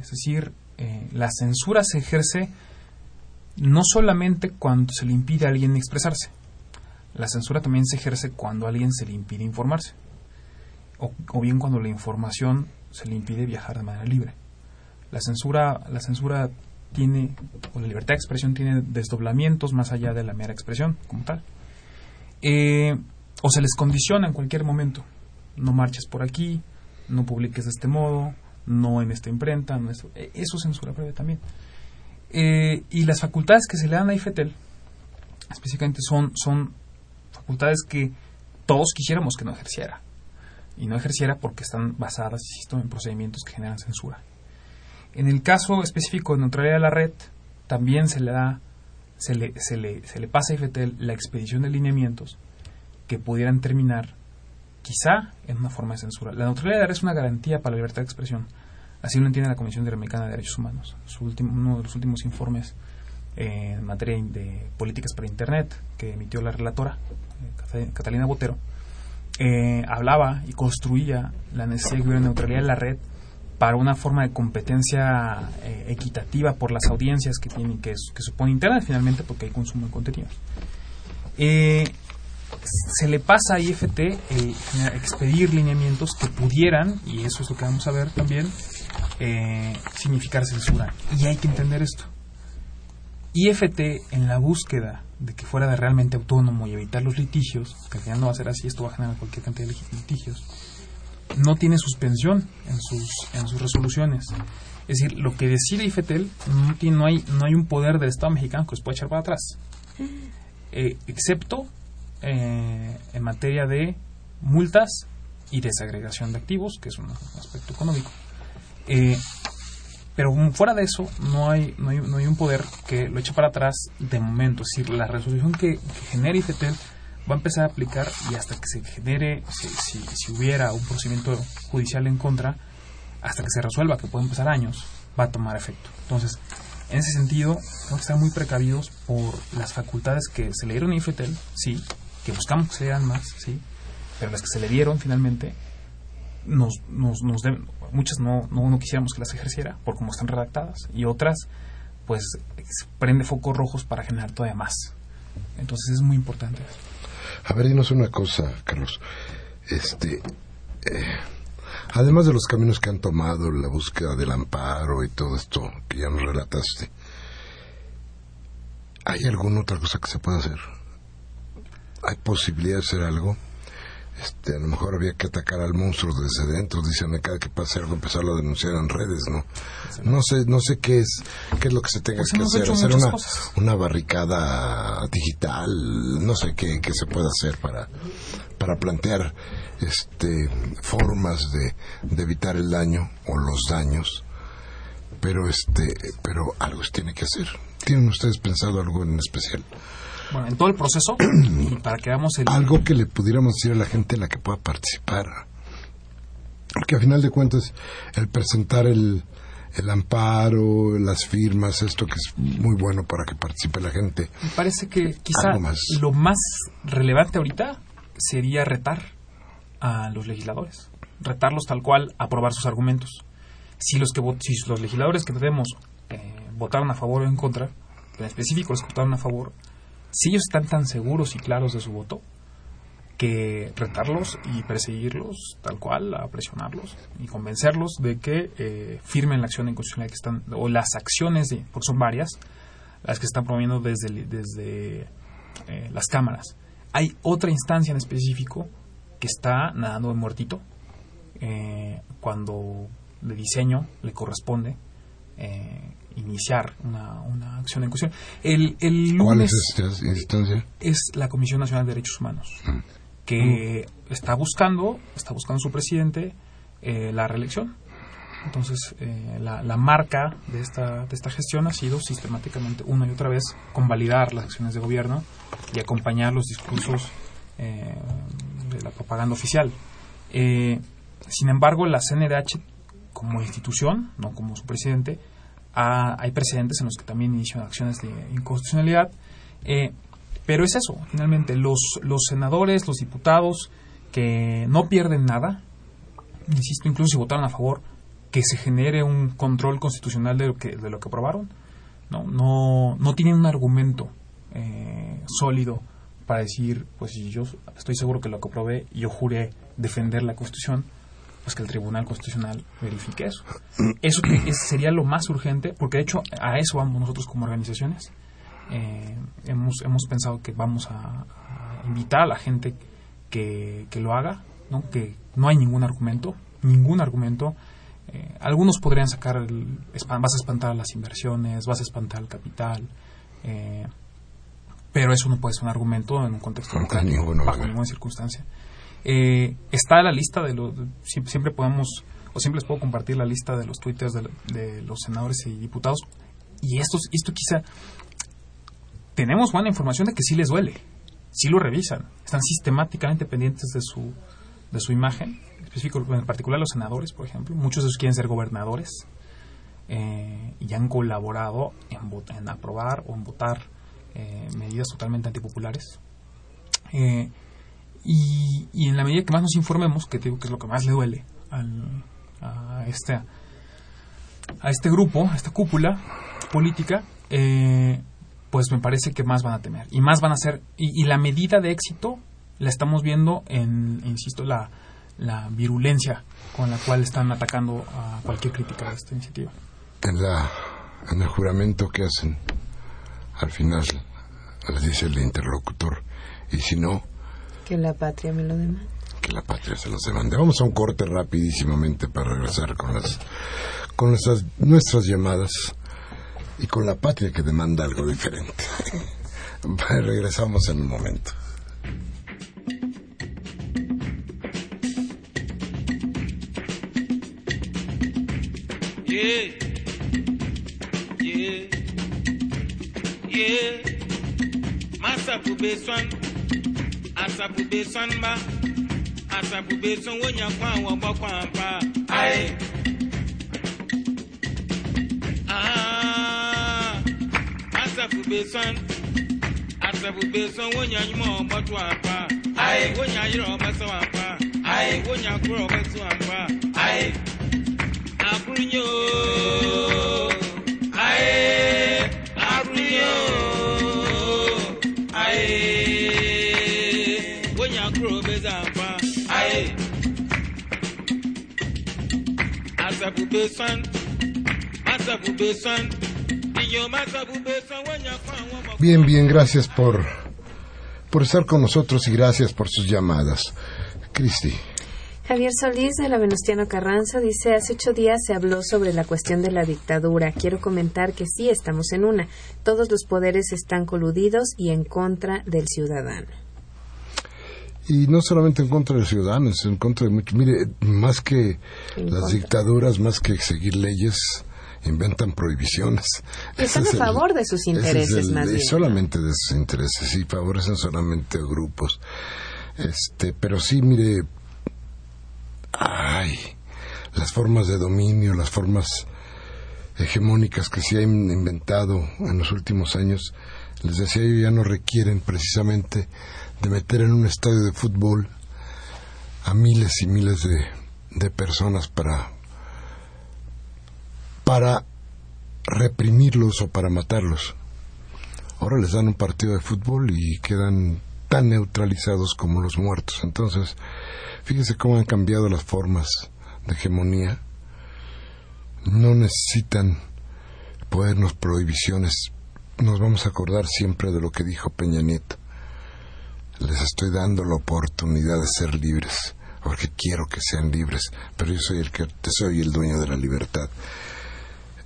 Es decir, la censura se ejerce no solamente cuando se le impide a alguien expresarse, la censura también se ejerce cuando a alguien se le impide informarse o, bien cuando la información se le impide viajar de manera libre. La censura, la censura tiene, o la libertad de expresión tiene desdoblamientos más allá de la mera expresión como tal. Eh, o se les condiciona en cualquier momento. No marches por aquí, no publiques de este modo, no en esta imprenta, no eh, eso es censura previa también. Eh, y las facultades que se le dan a IFETEL, específicamente son, facultades que todos quisiéramos que no ejerciera y no ejerciera porque están basadas, insisto, en procedimientos que generan censura. En el caso específico de neutralidad de la red, también se le da, se le, se le, se le pasa a IFETEL la expedición de lineamientos que pudieran terminar quizá en una forma de censura. La neutralidad de la red es una garantía para la libertad de expresión. Así lo entiende la Comisión Interamericana de Derechos Humanos. Su último, uno de los últimos informes en materia de políticas para Internet que emitió la relatora, eh, Catalina Botero, eh, hablaba y construía la necesidad de neutralidad en la red para una forma de competencia eh, equitativa por las audiencias que tiene que, que supone Internet finalmente porque hay consumo de contenidos. Eh, se le pasa a IFT expedir lineamientos que pudieran, y eso es lo que vamos a ver también, significar censura. Y hay que entender esto. IFT en la búsqueda de que fuera realmente autónomo y evitar los litigios, que al final no va a ser así, esto va a generar cualquier cantidad de litigios, no tiene suspensión en sus, en sus resoluciones. Es decir, lo que decide IFETEL, no, tiene, no, hay, no hay un poder del Estado mexicano que se pueda echar para atrás, eh, excepto eh, en materia de multas y desagregación de activos, que es un aspecto económico. Eh, pero fuera de eso, no hay, no hay, no hay un poder que lo eche para atrás de momento. Es decir, la resolución que, genere IFETEL va a empezar a aplicar y hasta que se genere, si, si, hubiera un procedimiento judicial en contra, hasta que se resuelva, que pueden pasar años, va a tomar efecto. Entonces, en ese sentido, tenemos que estar muy precavidos por las facultades que se le dieron a IFETEL, sí, que buscamos que se dieran más, sí, pero las que se le dieron finalmente nos, nos, nos deben, muchas no, no, quisiéramos que las ejerciera por cómo están redactadas y otras pues prende focos rojos para generar todavía más. Entonces es muy importante. A ver, dinos una cosa, Carlos. Este, eh, además de los caminos que han tomado, la búsqueda del amparo y todo esto que ya nos relataste, ¿hay alguna otra cosa que se pueda hacer? ¿Hay posibilidad de hacer algo? Este, a lo mejor había que atacar al monstruo desde dentro, dicen cada que pase algo empezarlo a denunciar en redes, ¿no? No sé, no sé qué es, qué es lo que se tenga pues que hacer, hacer una, una barricada digital, no sé qué, qué se puede hacer para, para plantear este formas de, de evitar el daño o los daños. Pero este pero algo se tiene que hacer. Tienen ustedes pensado algo en especial bueno, en todo el proceso, para que hagamos el... Algo que le pudiéramos decir a la gente en la que pueda participar. Porque a final de cuentas, el presentar el, el amparo, las firmas, esto que es muy bueno para que participe la gente. Me parece que quizá lo más relevante ahorita sería retar a los legisladores, retarlos tal cual, aprobar sus argumentos. Si los que si los legisladores que tenemos eh, votaron a favor o en contra, en específico los que votaron a favor, si ellos están tan seguros y claros de su voto, que retarlos y perseguirlos tal cual, a presionarlos y convencerlos de que eh, firmen la acción de inconstitucionalidad que están, o las acciones, de, porque son varias, las que están promoviendo desde, desde eh, las cámaras. Hay otra instancia en específico que está nadando en muertito eh, cuando de diseño le corresponde eh, iniciar una, una, acción en cuestión. El, el ¿Cuál es esta instancia? Es la Comisión Nacional de Derechos Humanos, mm. que mm. está buscando, está buscando su presidente eh, la reelección. Entonces, eh, la, la, marca de esta, de esta gestión ha sido sistemáticamente, una y otra vez, convalidar las acciones de gobierno y acompañar los discursos eh, de la propaganda oficial. Sin embargo, la CNDH, como institución, no como su presidente, hay precedentes en los que también inician acciones de inconstitucionalidad. Eh, pero es eso, finalmente, los, los senadores, los diputados que no pierden nada, insisto, incluso si votaron a favor, que se genere un control constitucional de lo que, de lo que aprobaron, no, no, no tienen un argumento eh, sólido para decir, pues yo estoy seguro que lo que aprobé, yo juré defender la Constitución, pues que el Tribunal Constitucional verifique eso. Eso sería lo más urgente, porque de hecho a eso vamos nosotros como organizaciones. Eh, hemos, hemos pensado que vamos a, invitar a la gente que, que, lo haga, ¿no? que no hay ningún argumento, ningún argumento. Eh, algunos podrían sacar, el, vas a espantar las inversiones, vas a espantar el capital, eh, pero eso no puede ser un argumento en un contexto democrático, bajo ninguna circunstancia. Eh, está la lista de los. Siempre podemos, o siempre les puedo compartir la lista de los twitters de, los senadores y diputados. Y esto, esto quizá. Tenemos buena información de que sí les duele, sí lo revisan, están sistemáticamente pendientes de su, de su imagen, en particular los senadores, por ejemplo. Muchos de ellos quieren ser gobernadores eh, y han colaborado en, en aprobar o en votar eh, medidas totalmente antipopulares. Eh, y, y, en la medida que más nos informemos, que digo que es lo que más le duele a, este, a este grupo, a esta cúpula política, eh, pues me parece que más van a temer. Y más van a ser. Y, la medida de éxito la estamos viendo en, insisto, la, la virulencia con la cual están atacando a cualquier crítica de esta iniciativa. En, en el juramento que hacen, al final, les dice el interlocutor, y si no, que la patria me lo demande. Que la patria se los demande. Vamos a un corte rapidísimamente para regresar con las con nuestras, nuestras llamadas y con la patria que demanda algo diferente. Regresamos en un momento. Yeah. Yeah. Yeah. Masa asabube sanba asabube sanwó yẹn fún àwọn ọgbọ́n kan pa. ayé. Ah. asabube san asabube sanwó yẹn nyumọ ọgbọ́n tó àpá. ayé. wọ́n yẹn ayé rẹ̀ ọgbẹ́ sọ àpá. ayé. wọ́n yẹn sọ àpá. Bien, bien, gracias por, por estar con nosotros y gracias por sus llamadas. Cristi. Javier Solís de la Venustiano Carranza dice, hace ocho días se habló sobre la cuestión de la dictadura. Quiero comentar que sí estamos en una. Todos los poderes están coludidos y en contra del ciudadano y no solamente en contra de ciudadanos, en contra de muchos. Mire, más que las dictaduras, más que seguir leyes, inventan prohibiciones. Y están a favor de sus intereses, más bien. Solamente de sus intereses, y favorecen solamente grupos. Este, pero sí, mire, ay, las formas de dominio, las formas hegemónicas que se han inventado en los últimos años, les decía yo, ya no requieren precisamente de meter en un estadio de fútbol a miles y miles de, de personas para para reprimirlos o para matarlos. Ahora les dan un partido de fútbol y quedan tan neutralizados como los muertos. Entonces, fíjense cómo han cambiado las formas de hegemonía. No necesitan ponernos prohibiciones. Nos vamos a acordar siempre de lo que dijo Peña Nieto les estoy dando la oportunidad de ser libres, porque quiero que sean libres, pero yo soy el que soy el dueño de la libertad.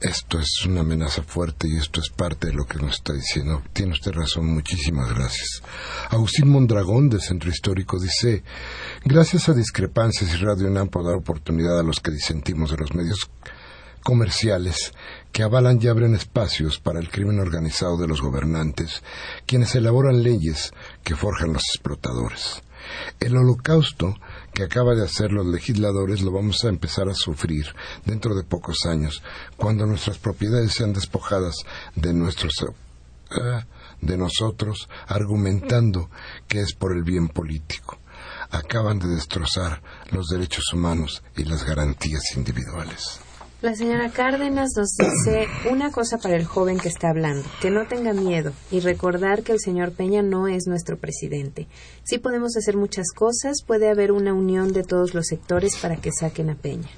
Esto es una amenaza fuerte y esto es parte de lo que nos está diciendo. Tiene usted razón, muchísimas gracias. Agustín Mondragón, del Centro Histórico, dice, gracias a discrepancias y Radio UNAM por dar oportunidad a los que disentimos de los medios comerciales que avalan y abren espacios para el crimen organizado de los gobernantes, quienes elaboran leyes que forjan los explotadores. El holocausto que acaba de hacer los legisladores lo vamos a empezar a sufrir dentro de pocos años, cuando nuestras propiedades sean despojadas de nuestros eh, de nosotros, argumentando que es por el bien político. Acaban de destrozar los derechos humanos y las garantías individuales. La señora Cárdenas nos dice una cosa para el joven que está hablando, que no tenga miedo y recordar que el señor Peña no es nuestro presidente. Sí podemos hacer muchas cosas, puede haber una unión de todos los sectores para que saquen a Peña.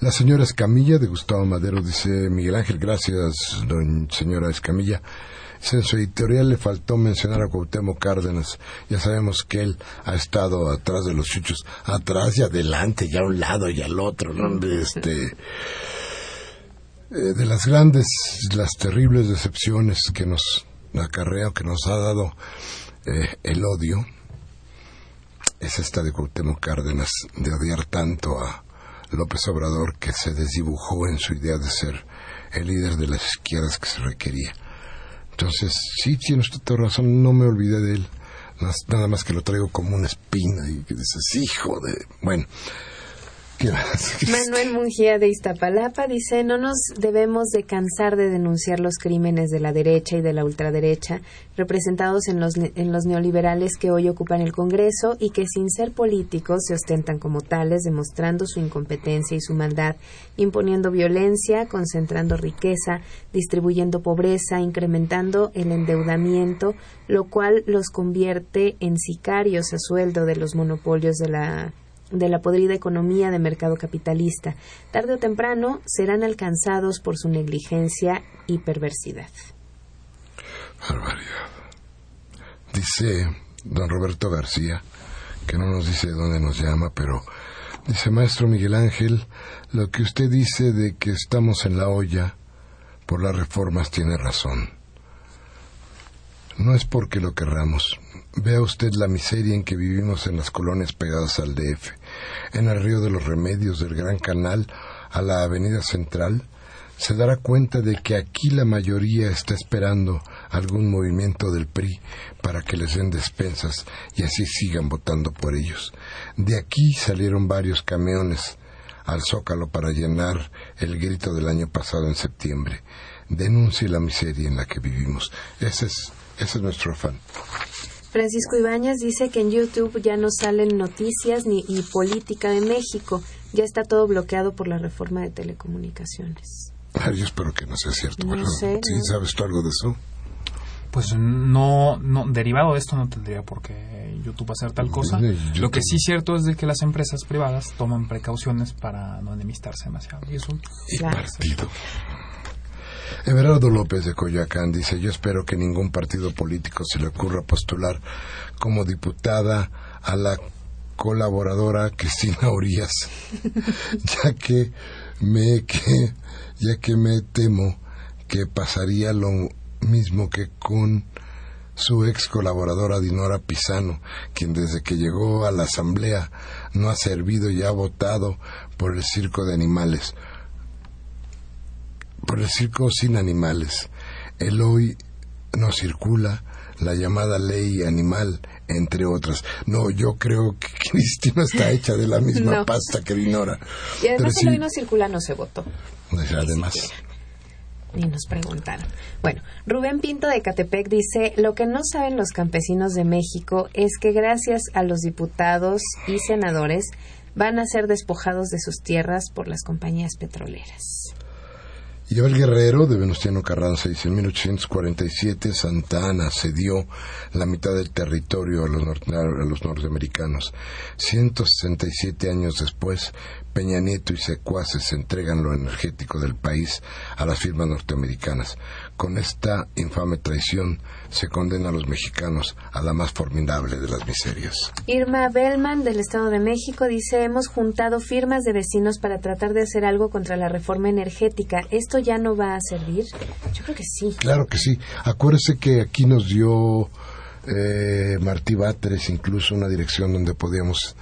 La señora Escamilla de Gustavo Madero dice, Miguel Ángel, gracias, don señora Escamilla. En su editorial le faltó mencionar a Cuauhtémoc Cárdenas. Ya sabemos que él ha estado atrás de los chuchos, atrás y adelante, y a un lado y al otro, ¿no? Este, eh, de las grandes, las terribles decepciones que nos acarrea, que nos ha dado eh, el odio, es esta de Cuauhtémoc Cárdenas, de odiar tanto a López Obrador que se desdibujó en su idea de ser el líder de las izquierdas que se requería. Entonces, sí, tiene usted toda razón, no me olvidé de él. Nada más que lo traigo como una espina y que dices, hijo de... Bueno, Manuel Mungía de Iztapalapa dice, no nos debemos de cansar de denunciar los crímenes de la derecha y de la ultraderecha representados en los, en los neoliberales que hoy ocupan el Congreso y que sin ser políticos se ostentan como tales, demostrando su incompetencia y su maldad, imponiendo violencia, concentrando riqueza, distribuyendo pobreza, incrementando el endeudamiento, lo cual los convierte en sicarios a sueldo de los monopolios de la de la podrida economía de mercado capitalista. Tarde o temprano serán alcanzados por su negligencia y perversidad. Barbaridad. Dice don Roberto García, que no nos dice de dónde nos llama, pero dice maestro Miguel Ángel, lo que usted dice de que estamos en la olla por las reformas tiene razón. No es porque lo querramos. Vea usted la miseria en que vivimos en las colonias pegadas al DF, en el río de los remedios del Gran Canal a la Avenida Central. Se dará cuenta de que aquí la mayoría está esperando algún movimiento del PRI para que les den despensas y así sigan votando por ellos. De aquí salieron varios camiones al Zócalo para llenar el grito del año pasado en septiembre. Denuncie la miseria en la que vivimos. Ese es ese es nuestro afán. Francisco Ibáñez dice que en YouTube ya no salen noticias ni y política de México. Ya está todo bloqueado por la reforma de telecomunicaciones. yo espero que no sea cierto. ¿Sí sabes tú algo de eso? Pues no, no, derivado de esto no tendría por qué YouTube hacer tal cosa. Lo que sí es cierto es de que las empresas privadas toman precauciones para no enemistarse demasiado. Y eso y partido. Everardo López de Coyoacán dice, yo espero que ningún partido político se le ocurra postular como diputada a la colaboradora Cristina Urias, ya que me que ya que me temo que pasaría lo mismo que con su ex colaboradora Dinora Pisano, quien desde que llegó a la asamblea no ha servido y ha votado por el circo de animales por el circo sin animales. El hoy no circula la llamada ley animal, entre otras. No, yo creo que Cristina está hecha de la misma pasta que Dinora. Y además el hoy no circula no se votó. Pues, además. Ni nos preguntaron. Bueno, Rubén Pinto de Catepec dice, lo que no saben los campesinos de México es que gracias a los diputados y senadores van a ser despojados de sus tierras por las compañías petroleras. Y el Guerrero de Venustiano Carranza dice, en 1847 Santa Ana cedió la mitad del territorio a los, a los norteamericanos. 167 años después, Peña Nieto y secuaces entregan lo energético del país a las firmas norteamericanas. Con esta infame traición se condena a los mexicanos a la más formidable de las miserias. Irma Bellman del Estado de México dice, hemos juntado firmas de vecinos para tratar de hacer algo contra la reforma energética. ¿Esto ya no va a servir? Yo creo que sí. Claro que sí. Acuérdese que aquí nos dio eh, Martí Báteres incluso una dirección donde podíamos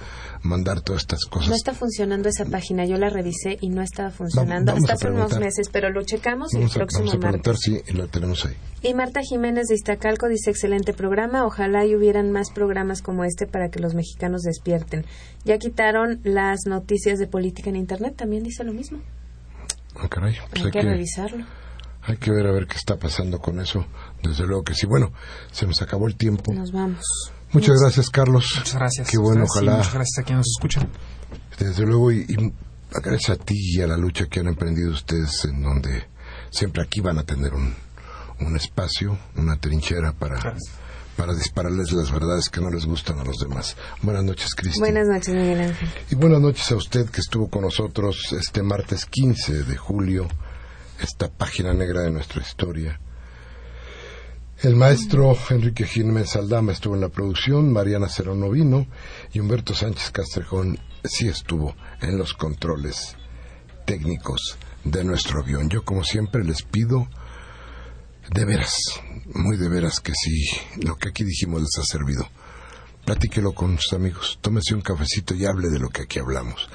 mandar todas estas cosas. No está funcionando esa página, yo la revisé y no estaba funcionando. Vamos a está hace unos meses, pero lo checamos Vamos el próximo vamos a preguntar martes. si lo tenemos ahí. Y Marta Jiménez de Iztacalco dice, excelente programa, ojalá y hubieran más programas como este para que los mexicanos despierten. Ya quitaron las noticias de política en Internet, también dice lo mismo. Ah, caray, pues Hay hay que que, revisarlo. hay que ver a ver qué está pasando con eso. Desde luego que sí. Bueno, se nos acabó el tiempo. Nos vamos. Muchas gracias, Carlos. Muchas gracias. Qué bueno, Gracias, ojalá. Muchas gracias a quienes nos escuchan. Desde luego, y, y gracias a ti y a la lucha que han emprendido ustedes, en donde siempre aquí van a tener un, un espacio, una trinchera para, Gracias. para dispararles las verdades que no les gustan a los demás. Buenas noches, Cristi. Buenas noches, Miguel Ángel. Y buenas noches a usted que estuvo con nosotros este martes 15 de julio, esta página negra de nuestra historia. El maestro Enrique Jiménez Aldama estuvo en la producción, Mariana Cerón vino y Humberto Sánchez Castrejón sí estuvo en los controles técnicos de nuestro avión. Yo como siempre les pido de veras, muy de veras que si lo que aquí dijimos les ha servido, platíquelo con sus amigos, tómese un cafecito y hable de lo que aquí hablamos.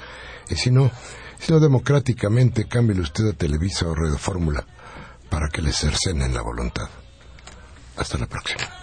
Y si no, si no democráticamente, cámbiale usted a Televisa o Radio Fórmula para que le cercenen la voluntad. Hasta la próxima.